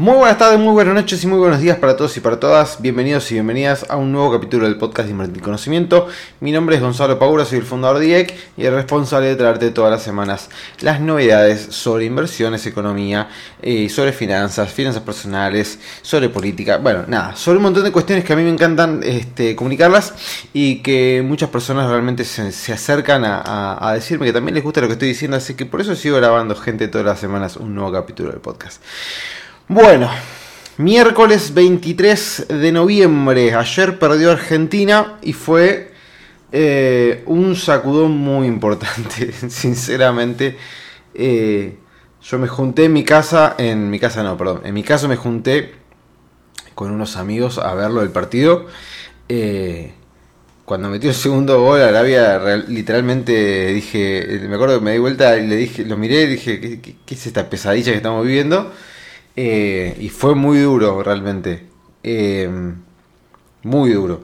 Muy buenas tardes, muy buenas noches y muy buenos días para todos y para todas. Bienvenidos y bienvenidas a un nuevo capítulo del podcast de Invertir Conocimiento. Mi nombre es Gonzalo Pagura, soy el fundador de IEC y el responsable de traerte todas las semanas las novedades sobre inversiones, economía, eh, sobre finanzas, finanzas personales, sobre política, bueno, nada, sobre un montón de cuestiones que a mí me encantan este, comunicarlas y que muchas personas realmente se, acercan a decirme que también les gusta lo que estoy diciendo, así que por eso sigo grabando gente todas las semanas un nuevo capítulo del podcast. Bueno, miércoles 23 de noviembre. Ayer perdió Argentina y fue eh, un sacudón muy importante, sinceramente. Eh, yo me junté en mi casa, en mi casa no, perdón, en mi caso me junté con unos amigos a verlo del partido. Eh, cuando metió el segundo gol, Arabia literalmente dije, me acuerdo que me di vuelta y le dije, lo miré y dije, ¿qué, qué es esta pesadilla que estamos viviendo? Eh, y fue muy duro realmente. Eh, muy duro.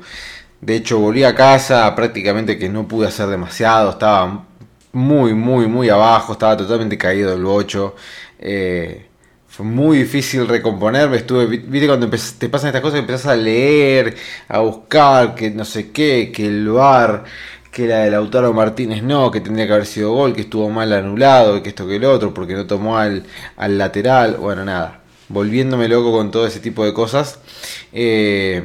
De hecho, volví a casa prácticamente que no pude hacer demasiado. Estaba muy, muy, muy abajo. Estaba totalmente caído del bocho. Eh, fue muy difícil recomponerme. Estuve, viste, cuando te pasan estas cosas, empezás a leer, a buscar, que no sé qué, que el bar que la de Lautaro Martínez no, que tendría que haber sido gol, que estuvo mal anulado, que esto que el otro, porque no tomó al, al lateral, bueno, nada, volviéndome loco con todo ese tipo de cosas. Eh,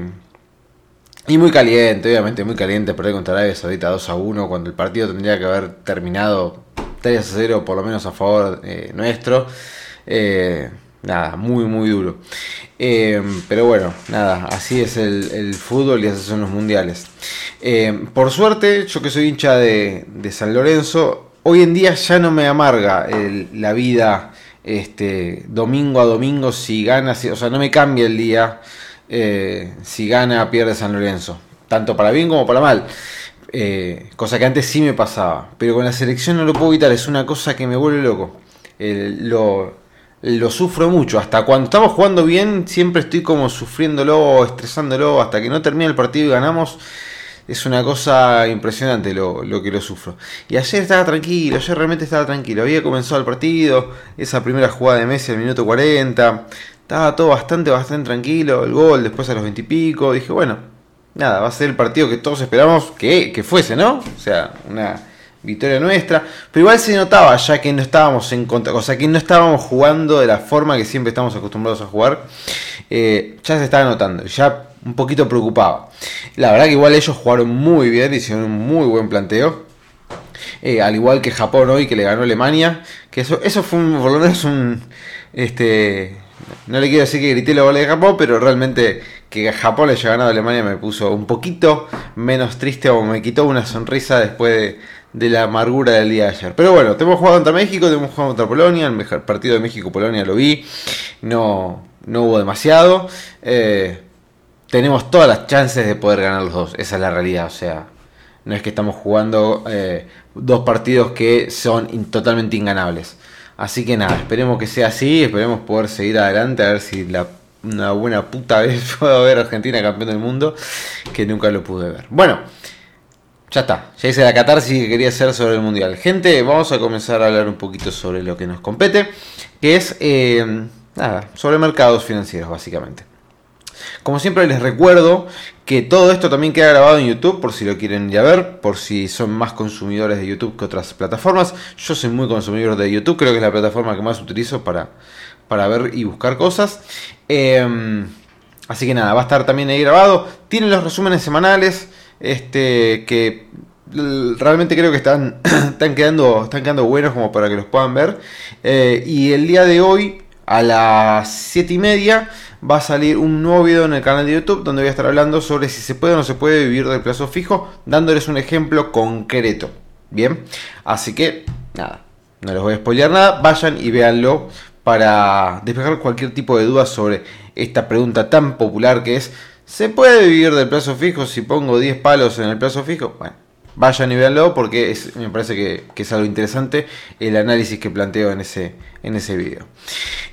y muy caliente, obviamente muy caliente perder contra Arabia Saudita 2 a 1 cuando el partido tendría que haber terminado 3 a 0 por lo menos a favor eh, nuestro. Eh, nada, muy muy duro. pero bueno, nada, así es el, fútbol y así son los mundiales. por suerte, yo que soy hincha de, San Lorenzo, hoy en día ya no me amarga la vida este, domingo a domingo si gana, o sea, no me cambia el día eh, si gana pierde San Lorenzo, tanto para bien como para mal. Eh, cosa que antes sí me pasaba, pero con la selección no lo puedo evitar, es una cosa que me vuelve loco. lo, lo sufro mucho, hasta cuando estamos jugando bien siempre estoy como sufriéndolo, estresándolo, hasta que no termina el partido y ganamos es una cosa impresionante lo, que lo sufro. Y ayer estaba tranquilo, ayer realmente estaba tranquilo. Había comenzado el partido, esa primera jugada de Messi al minuto 40. Estaba todo bastante, bastante tranquilo. El gol después a los 20 y pico. Dije, bueno, nada, va a ser el partido que todos esperamos que, que fuese, ¿no? O sea, una victoria nuestra. Pero igual se notaba ya que no estábamos en contra, o sea, que no estábamos jugando de la forma que siempre estamos acostumbrados a jugar. Eh, ya se estaba notando. Ya un poquito preocupaba. La verdad que igual ellos jugaron muy bien, hicieron un muy buen planteo. Eh, al igual que Japón hoy que le ganó Alemania. Que eso, eso fue un, por lo menos un. Este. No le quiero decir que grité los goles de Japón, pero realmente que Japón le haya ganado a Alemania me puso un poquito menos triste o me quitó una sonrisa después de, de la amargura del día de ayer. Pero bueno, tenemos jugado contra México, tenemos jugado contra Polonia, el mejor partido de México-Polonia lo vi, no, no hubo demasiado. Eh, tenemos todas las chances de poder ganar los dos. Esa es la realidad. O sea, no es que estamos jugando eh, dos partidos que son totalmente inganables. Así que nada, esperemos que sea así. Esperemos poder seguir adelante. A ver si la, una buena puta vez puedo ver a Argentina campeón del mundo. Que nunca lo pude ver. Bueno, ya está. Ya hice la catarsis que quería hacer sobre el mundial. Gente, vamos a comenzar a hablar un poquito sobre lo que nos compete. Que es, eh, nada, sobre mercados financieros, básicamente. Como siempre les recuerdo que todo esto también queda grabado en YouTube por si lo quieren ya ver, por si son más consumidores de YouTube que otras plataformas. Yo soy muy consumidor de YouTube, creo que es la plataforma que más utilizo para, para ver y buscar cosas. Em, así que nada, va a estar también ahí grabado. Tienen los resúmenes semanales este, que realmente creo que están, están, quedando, están quedando buenos como para que los puedan ver. Eh, y el día de hoy, a las 7 y media, va a salir un nuevo video en el canal de YouTube donde voy a estar hablando sobre si se puede o no se puede vivir del plazo fijo, dándoles un ejemplo concreto. Bien, así que nada, no les voy a spoilear nada, vayan y véanlo para despejar cualquier tipo de duda sobre esta pregunta tan popular que es, ¿se puede vivir del plazo fijo si pongo 10 palos en el plazo fijo? Bueno, vayan y véanlo porque me parece que, es algo interesante el análisis que planteo en ese, en ese video.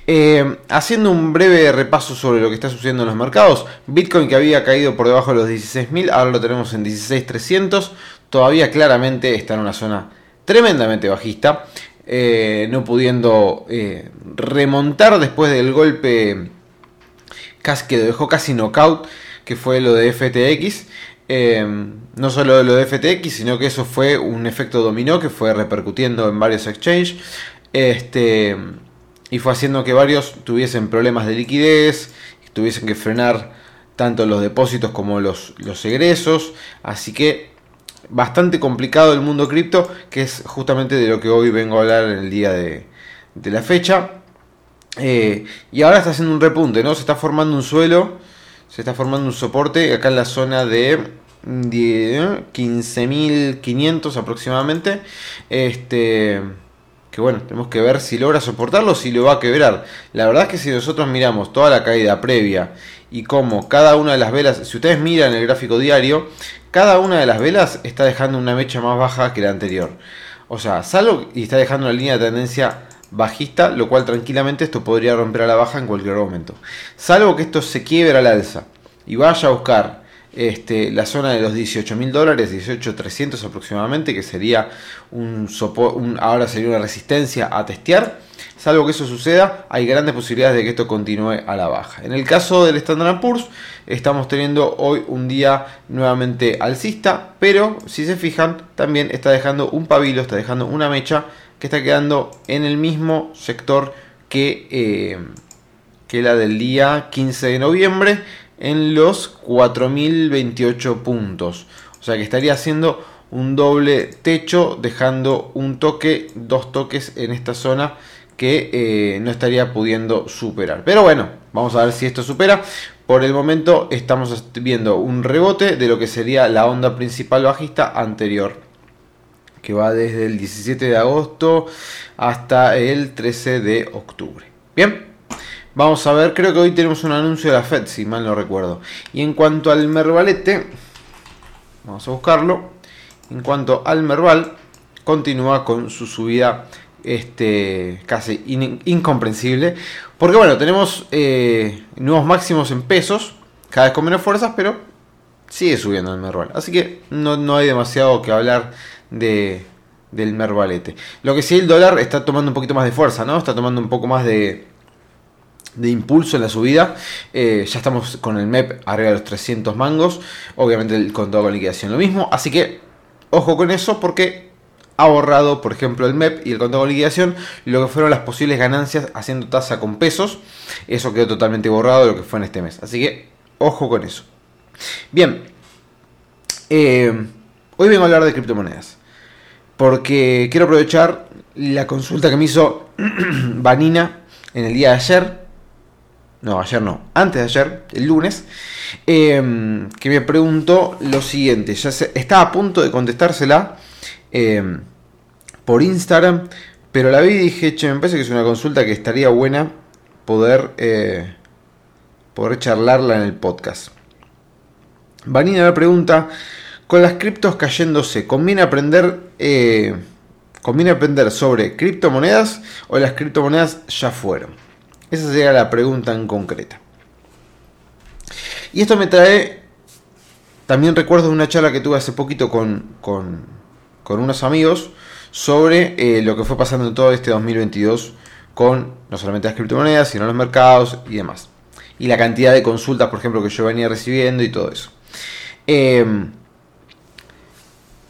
Eh, haciendo un breve repaso sobre lo que está sucediendo en los mercados, Bitcoin que había caído por debajo de los 16.000, ahora lo tenemos en 16.300, todavía claramente está en una zona tremendamente bajista, eh, no pudiendo eh, remontar después del golpe que lo dejó casi knockout, que fue lo de FTX. No solo lo de FTX, sino que eso fue un efecto dominó que fue repercutiendo en varios exchanges. Este, y fue haciendo que varios tuviesen problemas de liquidez, tuviesen que frenar tanto los depósitos como los, los egresos, así que bastante complicado el mundo cripto, que es justamente de lo que hoy vengo a hablar en el día de, la fecha. Eh, y ahora está haciendo un repunte, ¿no? Se está formando un suelo, se está formando un soporte acá en la zona de 15.500 aproximadamente. Este que bueno, tenemos que ver si logra soportarlo si lo va a quebrar. La verdad es que si nosotros miramos toda la caída previa y cómo cada una de las velas, si ustedes miran el gráfico diario, cada una de las velas está dejando una mecha más baja que la anterior. O sea, salvo y está dejando una línea de tendencia bajista, lo cual tranquilamente esto podría romper a la baja en cualquier momento. Salvo que esto se quiebre al alza y vaya a buscar este, la zona de los 18 mil dólares, 18.300 aproximadamente, que sería un, un, ahora sería una resistencia a testear. Salvo que eso suceda, hay grandes posibilidades de que esto continúe a la baja. En el caso del Standard Poor's, estamos teniendo hoy un día nuevamente alcista, pero si se fijan, también está dejando un pabilo, está dejando una mecha que está quedando en el mismo sector que, eh, que la del día 15 de noviembre en los 4028 puntos. O sea que estaría haciendo un doble techo, dejando un toque, dos toques en esta zona que eh, no estaría pudiendo superar. Pero bueno, vamos a ver si esto supera. Por el momento estamos viendo un rebote de lo que sería la onda principal bajista anterior. Que va desde el 17 de agosto hasta el 13 de octubre. Bien. Vamos a ver, creo que hoy tenemos un anuncio de la Fed, si mal no recuerdo. Y en cuanto al Mervalete, vamos a buscarlo. En cuanto al Merval, continúa con su subida este, casi incomprensible. Porque bueno, tenemos eh, nuevos máximos en pesos, cada vez con menos fuerzas, pero sigue subiendo el Merval. Así que no, no hay demasiado que hablar de, del Mervalete. Lo que sí, el dólar está tomando un poquito más de fuerza, ¿no? Está tomando un poco más de, de impulso en la subida. Eh, ya estamos con el MEP arriba de los 300 mangos. Obviamente el contado con liquidación lo mismo. Así que ojo con eso porque ha borrado, por ejemplo, el MEP y el contado con liquidación lo que fueron las posibles ganancias haciendo tasa con pesos. Eso quedó totalmente borrado de lo que fue en este mes. Así que ojo con eso. Bien. Eh, hoy vengo a hablar de criptomonedas. Porque quiero aprovechar la consulta que me hizo Vanina en el día de ayer no, ayer no, antes de ayer, el lunes, em, que me preguntó lo siguiente, ya estaba a punto de contestársela em, por Instagram, pero la vi y dije, che, me parece que es una consulta que estaría buena poder, eh, poder charlarla en el podcast. Vanina me pregunta, con las criptos cayéndose, ¿conviene aprender, eh, ¿conviene aprender sobre criptomonedas o las criptomonedas ya fueron? Esa sería la pregunta en concreta. Y esto me trae también recuerdo una charla que tuve hace poquito con, con, unos amigos sobre eh, lo que fue pasando en todo este 2022 con no solamente las criptomonedas, sino los mercados y demás. Y la cantidad de consultas, por ejemplo, que yo venía recibiendo y todo eso. Em,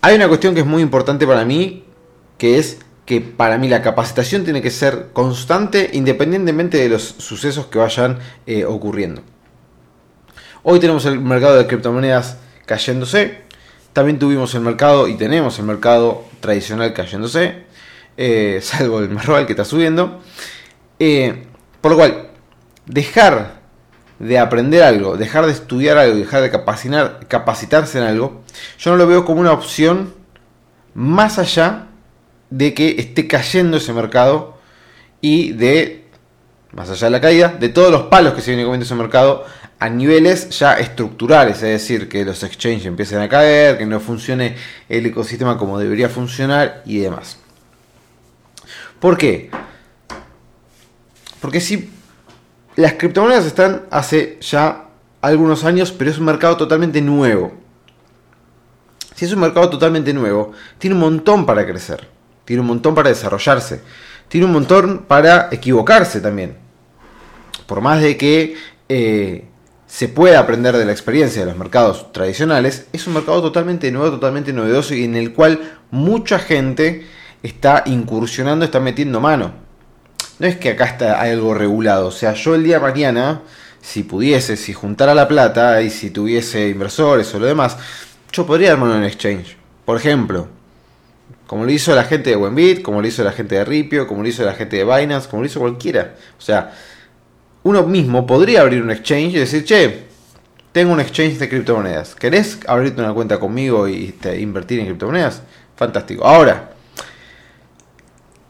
hay una cuestión que es muy importante para mí, que es que para mí la capacitación tiene que ser constante independientemente de los sucesos que vayan eh, ocurriendo. Hoy tenemos el mercado de criptomonedas cayéndose, también tuvimos el mercado y tenemos el mercado tradicional cayéndose, eh, salvo el Merval que está subiendo. Eh, por lo cual, dejar de aprender algo, dejar de estudiar algo, dejar de capacitar, capacitarse en algo, yo no lo veo como una opción más allá de que esté cayendo ese mercado y de, más allá de la caída, de todos los palos que se viene comiendo ese mercado a niveles ya estructurales, es decir, que los exchanges empiecen a caer, que no funcione el ecosistema como debería funcionar y demás. ¿Por qué? Porque si las criptomonedas están hace ya algunos años, pero es un mercado totalmente nuevo. Si es un mercado totalmente nuevo, tiene un montón para crecer, tiene un montón para desarrollarse, tiene un montón para equivocarse también. Por más de que eh, se pueda aprender de la experiencia de los mercados tradicionales, es un mercado totalmente nuevo, totalmente novedoso y en el cual mucha gente está incursionando, está metiendo mano. No es que acá está algo regulado, o sea, yo el día de mañana, si pudiese, si juntara la plata y si tuviese inversores o lo demás, yo podría armar un exchange. Por ejemplo, como lo hizo la gente de Wenbit, como lo hizo la gente de Ripio, como lo hizo la gente de Binance, como lo hizo cualquiera. O sea, uno mismo podría abrir un exchange y decir, che, tengo un exchange de criptomonedas. ¿Querés abrirte una cuenta conmigo y este, invertir en criptomonedas? Fantástico. Ahora,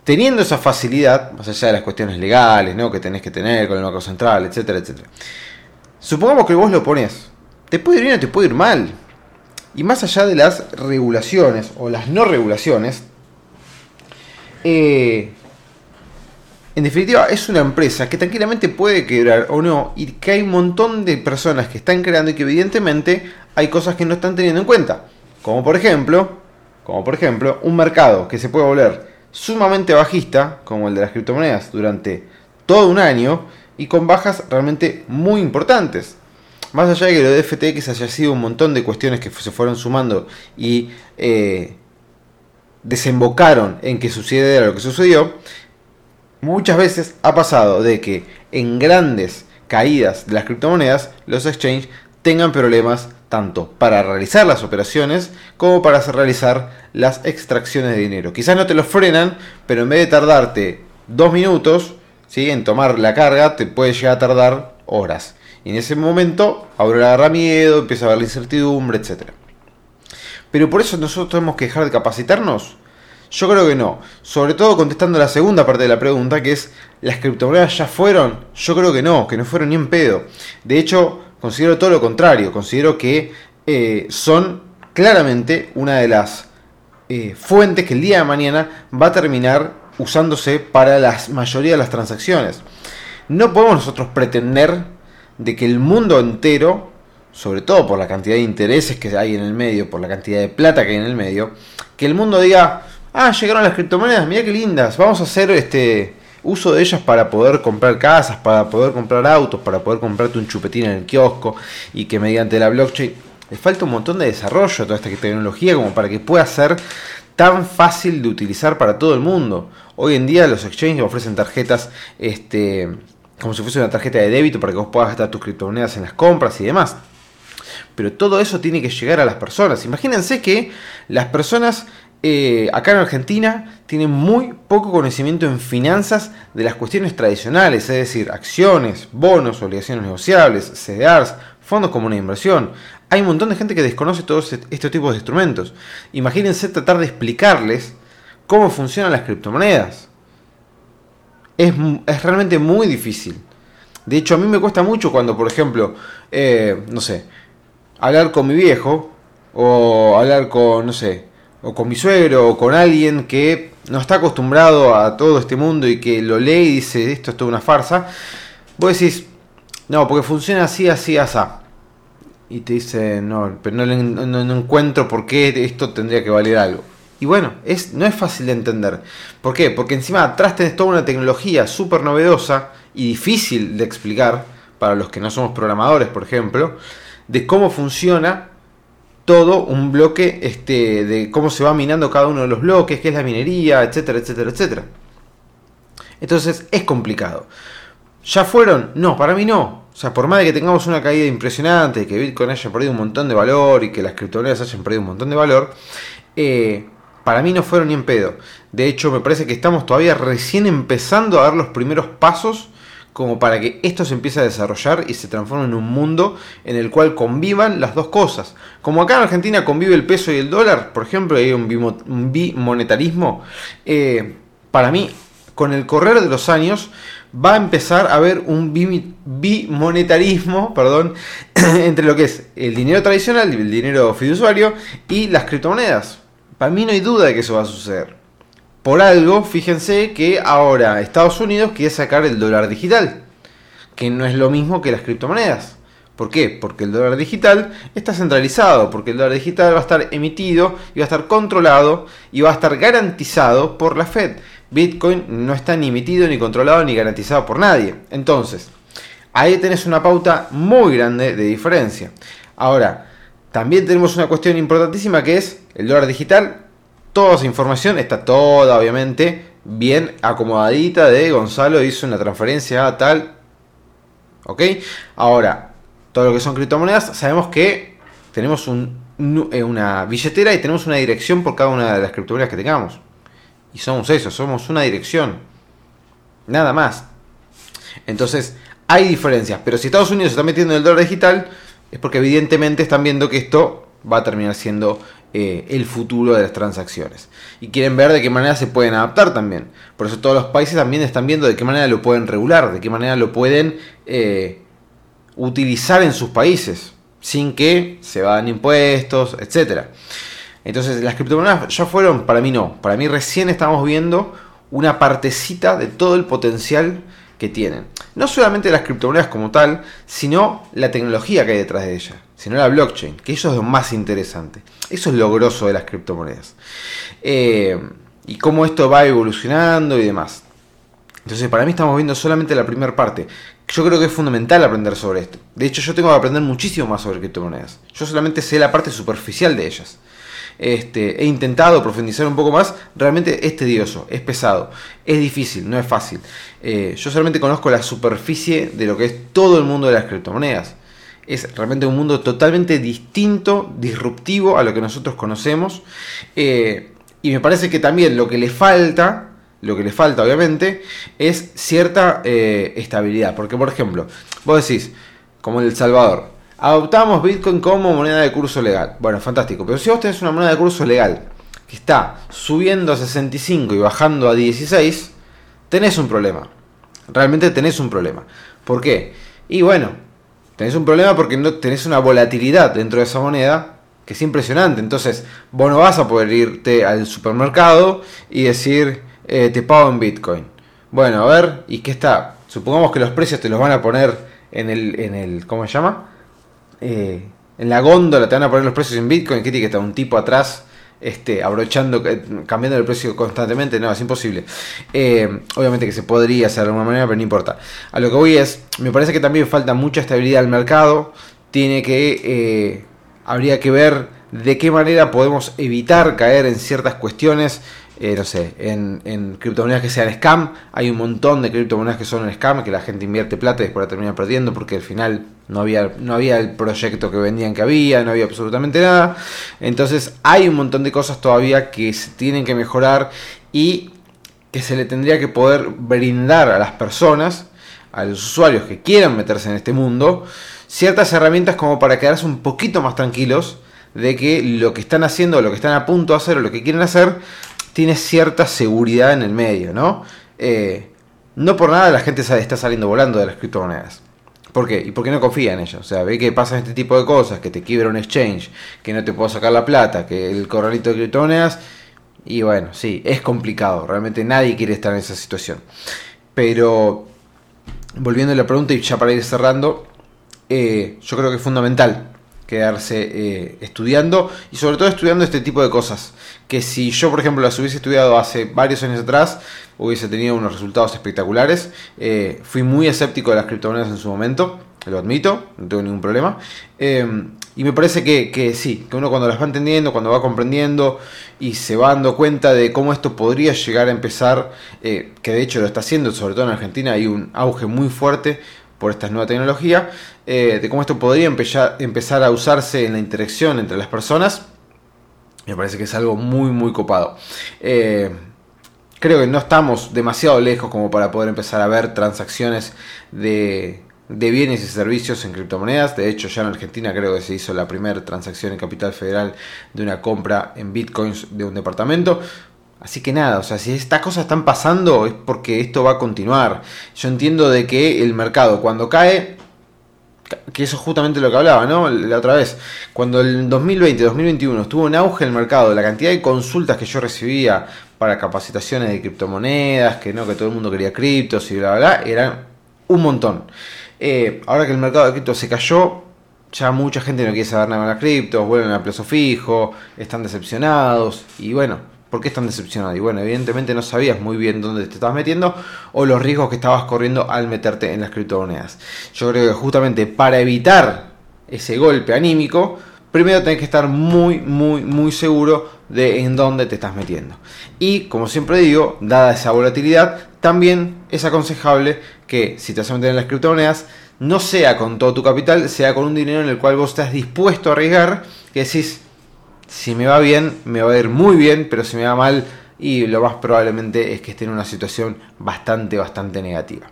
teniendo esa facilidad, más allá de las cuestiones legales ¿no? que tenés que tener con el Banco Central, etcétera, etcétera. Supongamos que vos lo pones. Te puede ir bien o te puede ir mal. Y más allá de las regulaciones o las no regulaciones, eh, en definitiva es una empresa que tranquilamente puede quebrar o no y que hay un montón de personas que están creando y que evidentemente hay cosas que no están teniendo en cuenta. Como por ejemplo, como por ejemplo, un mercado que se puede volver sumamente bajista, como el de las criptomonedas, durante todo un año y con bajas realmente muy importantes. Más allá de que lo de FTX haya sido un montón de cuestiones que se fueron sumando y eh, desembocaron en que sucediera lo que sucedió, muchas veces ha pasado de que en grandes caídas de las criptomonedas los exchanges tengan problemas tanto para realizar las operaciones como para realizar las extracciones de dinero. Quizás no te lo frenan, pero en vez de tardarte dos minutos ¿sí? en tomar la carga, te puede llegar a tardar horas. Y en ese momento ahora agarra miedo, empieza a haber la incertidumbre, etc. Pero por eso nosotros tenemos que dejar de capacitarnos. Yo creo que no. Sobre todo contestando la segunda parte de la pregunta, que es, ¿las criptomonedas ya fueron? Yo creo que no, que no fueron ni en pedo. De hecho, considero todo lo contrario. Considero que eh, son claramente una de las eh, fuentes que el día de mañana va a terminar usándose para la mayoría de las transacciones. No podemos nosotros pretender de que el mundo entero, sobre todo por la cantidad de intereses que hay en el medio, por la cantidad de plata que hay en el medio, que el mundo diga, ah, llegaron las criptomonedas, mira qué lindas, vamos a hacer este uso de ellas para poder comprar casas, para poder comprar autos, para poder comprarte un chupetín en el kiosco y que mediante la blockchain le falta un montón de desarrollo a toda esta tecnología como para que pueda ser tan fácil de utilizar para todo el mundo. Hoy en día los exchanges ofrecen tarjetas este, como si fuese una tarjeta de débito para que vos puedas gastar tus criptomonedas en las compras y demás. Pero todo eso tiene que llegar a las personas. Imagínense que las personas eh, acá en Argentina tienen muy poco conocimiento en finanzas de las cuestiones tradicionales, es decir, acciones, bonos, obligaciones negociables, CDRs, fondos comunes de inversión. Hay un montón de gente que desconoce todos estos tipos de instrumentos. Imagínense tratar de explicarles cómo funcionan las criptomonedas es, realmente muy difícil. De hecho, a mí me cuesta mucho cuando, por ejemplo, eh, no sé, hablar con mi viejo, o hablar con, no sé, o con mi suegro, o con alguien que no está acostumbrado a todo este mundo y que lo lee y dice, esto es toda una farsa. Vos decís, no, porque funciona así, así, así. Y te dice, no, pero no, no, encuentro por qué esto tendría que valer algo. Y bueno, es, no es fácil de entender. ¿Por qué? Porque encima atrás tenés toda una tecnología súper novedosa y difícil de explicar para los que no somos programadores, por ejemplo, de cómo funciona todo un bloque, este, de cómo se va minando cada uno de los bloques, qué es la minería, etcétera, etcétera, etcétera. Entonces es complicado. ¿Ya fueron? No, para mí no. O sea, por más de que tengamos una caída impresionante, que Bitcoin haya perdido un montón de valor y que las criptomonedas hayan perdido un montón de valor, eh, para mí no fueron ni en pedo. De hecho, me parece que estamos todavía recién empezando a dar los primeros pasos como para que esto se empiece a desarrollar y se transforme en un mundo en el cual convivan las dos cosas. Como acá en Argentina convive el peso y el dólar, por ejemplo, hay un bimonetarismo, eh, para mí, con el correr de los años, va a empezar a haber un bimonetarismo perdón, entre lo que es el dinero tradicional, el dinero fiduciario y las criptomonedas. Para mí no hay duda de que eso va a suceder. Por algo, fíjense que ahora Estados Unidos quiere sacar el dólar digital, que no es lo mismo que las criptomonedas. ¿Por qué? Porque el dólar digital está centralizado, porque el dólar digital va a estar emitido y va a estar controlado y va a estar garantizado por la Fed. Bitcoin no está ni emitido, ni controlado, ni garantizado por nadie. Entonces, ahí tenés una pauta muy grande de diferencia. Ahora, también tenemos una cuestión importantísima que es el dólar digital. Toda esa información está toda, obviamente, bien acomodadita de Gonzalo hizo una transferencia a tal. ¿Ok? Ahora, todo lo que son criptomonedas, sabemos que tenemos eh, una billetera y tenemos una dirección por cada una de las criptomonedas que tengamos. Y somos eso, somos una dirección. Nada más. Entonces, hay diferencias. Pero si Estados Unidos se está metiendo en el dólar digital, es porque evidentemente están viendo que esto va a terminar siendo eh, el futuro de las transacciones. Y quieren ver de qué manera se pueden adaptar también. Por eso todos los países también están viendo de qué manera lo pueden regular, de qué manera lo pueden eh, utilizar en sus países, sin que se vayan impuestos, etcétera. Entonces, las criptomonedas ya fueron, para mí no, para mí recién estamos viendo una partecita de todo el potencial que tienen. No solamente las criptomonedas como tal, sino la tecnología que hay detrás de ellas, sino la blockchain, que eso es lo más interesante. Eso es lo grosso de las criptomonedas. Eh, y cómo esto va evolucionando y demás. Entonces, para mí estamos viendo solamente la primera parte. Yo creo que es fundamental aprender sobre esto. De hecho, yo tengo que aprender muchísimo más sobre criptomonedas. Yo solamente sé la parte superficial de ellas. Este, he intentado profundizar un poco más, realmente es tedioso, es pesado, es difícil, no es fácil. Eh, yo solamente conozco la superficie de lo que es todo el mundo de las criptomonedas. Es realmente un mundo totalmente distinto, disruptivo a lo que nosotros conocemos. Eh, y me parece que también lo que le falta, lo que le falta obviamente, es cierta eh, estabilidad. Porque, por ejemplo, vos decís, como El Salvador, adoptamos Bitcoin como moneda de curso legal. Bueno, fantástico. Pero si vos tenés una moneda de curso legal que está subiendo a 65 y bajando a 16, tenés un problema. Realmente tenés un problema. ¿Por qué? Y bueno, tenés un problema porque no tenés una volatilidad dentro de esa moneda que es impresionante. Entonces, vos no vas a poder irte al supermercado y decir, eh, te pago en Bitcoin. Bueno, a ver, ¿y qué está? Supongamos que los precios te los van a poner en el, en el ¿cómo se llama? Eh, en la góndola te van a poner los precios en Bitcoin, que tiene que estar un tipo atrás este, abrochando, eh, cambiando el precio constantemente, no, es imposible. Eh, obviamente que se podría hacer de alguna manera, pero no importa. A lo que voy es, me parece que también falta mucha estabilidad al mercado, tiene que, habría que ver de qué manera podemos evitar caer en ciertas cuestiones no sé, en, criptomonedas que sean scam. Hay un montón de criptomonedas que son scam, que la gente invierte plata y después la termina perdiendo porque al final no había, no había el proyecto que vendían que había, no había absolutamente nada. Entonces hay un montón de cosas todavía que se tienen que mejorar y que se le tendría que poder brindar a las personas, a los usuarios que quieran meterse en este mundo, ciertas herramientas como para quedarse un poquito más tranquilos de que lo que están haciendo, lo que están a punto de hacer o lo que quieren hacer tiene cierta seguridad en el medio, ¿no? Eh, no por nada la gente está saliendo volando de las criptomonedas. ¿Por qué? ¿Y por qué no confía en ellas? O sea, ve que pasan este tipo de cosas, que te quiebra un exchange, que no te puedo sacar la plata, que el corralito de criptomonedas. Y bueno, sí, es complicado. Realmente nadie quiere estar en esa situación. Pero, volviendo a la pregunta y ya para ir cerrando, eh, yo creo que es fundamental quedarse eh, estudiando y sobre todo estudiando este tipo de cosas. Que si yo, por ejemplo, las hubiese estudiado hace varios años atrás, hubiese tenido unos resultados espectaculares. Eh, fui muy escéptico de las criptomonedas en su momento, lo admito, no tengo ningún problema. Eh, y me parece que, que, sí, que uno cuando las va entendiendo, cuando va comprendiendo y se va dando cuenta de cómo esto podría llegar a empezar, que de hecho lo está haciendo, sobre todo en Argentina hay un auge muy fuerte por esta nueva tecnología, eh, de cómo esto podría empezar a usarse en la interacción entre las personas, me parece que es algo muy, muy copado. Eh, creo que no estamos demasiado lejos como para poder empezar a ver transacciones de, de bienes y servicios en criptomonedas. De hecho, ya en Argentina creo que se hizo la primera transacción en Capital Federal de una compra en bitcoins de un departamento. Así que nada, o sea, si estas cosas están pasando es porque esto va a continuar. Yo entiendo de que el mercado cuando cae, que eso es justamente lo que hablaba, ¿no? La otra vez, cuando el 2020-2021 estuvo en auge el mercado, la cantidad de consultas que yo recibía para capacitaciones de criptomonedas, que no, que todo el mundo quería criptos y bla, bla, bla, eran un montón. Eh, ahora que el mercado de criptos se cayó, ya mucha gente no quiere saber nada de las criptos, vuelven a plazo fijo, están decepcionados y bueno, ¿por qué están decepcionados? Y bueno, evidentemente no sabías muy bien dónde te estabas metiendo o los riesgos que estabas corriendo al meterte en las criptomonedas. Yo creo que justamente para evitar ese golpe anímico, primero tenés que estar muy, muy, muy seguro de en dónde te estás metiendo. Y como siempre digo, dada esa volatilidad, también es aconsejable que si te vas a meter en las criptomonedas, no sea con todo tu capital, sea con un dinero en el cual vos estás dispuesto a arriesgar, que decís, si me va bien, me va a ir muy bien, pero si me va mal, y lo más probablemente es que esté en una situación bastante, bastante negativa.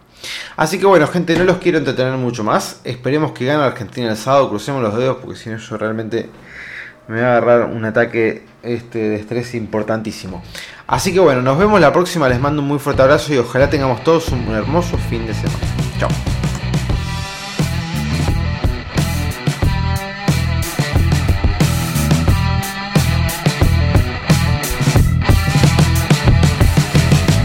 Así que bueno, gente, no los quiero entretener mucho más. Esperemos que gane Argentina el sábado, crucemos los dedos, porque si no yo realmente me va a agarrar un ataque este, de estrés importantísimo. Así que bueno, nos vemos la próxima, les mando un muy fuerte abrazo y ojalá tengamos todos un hermoso fin de semana. Chao.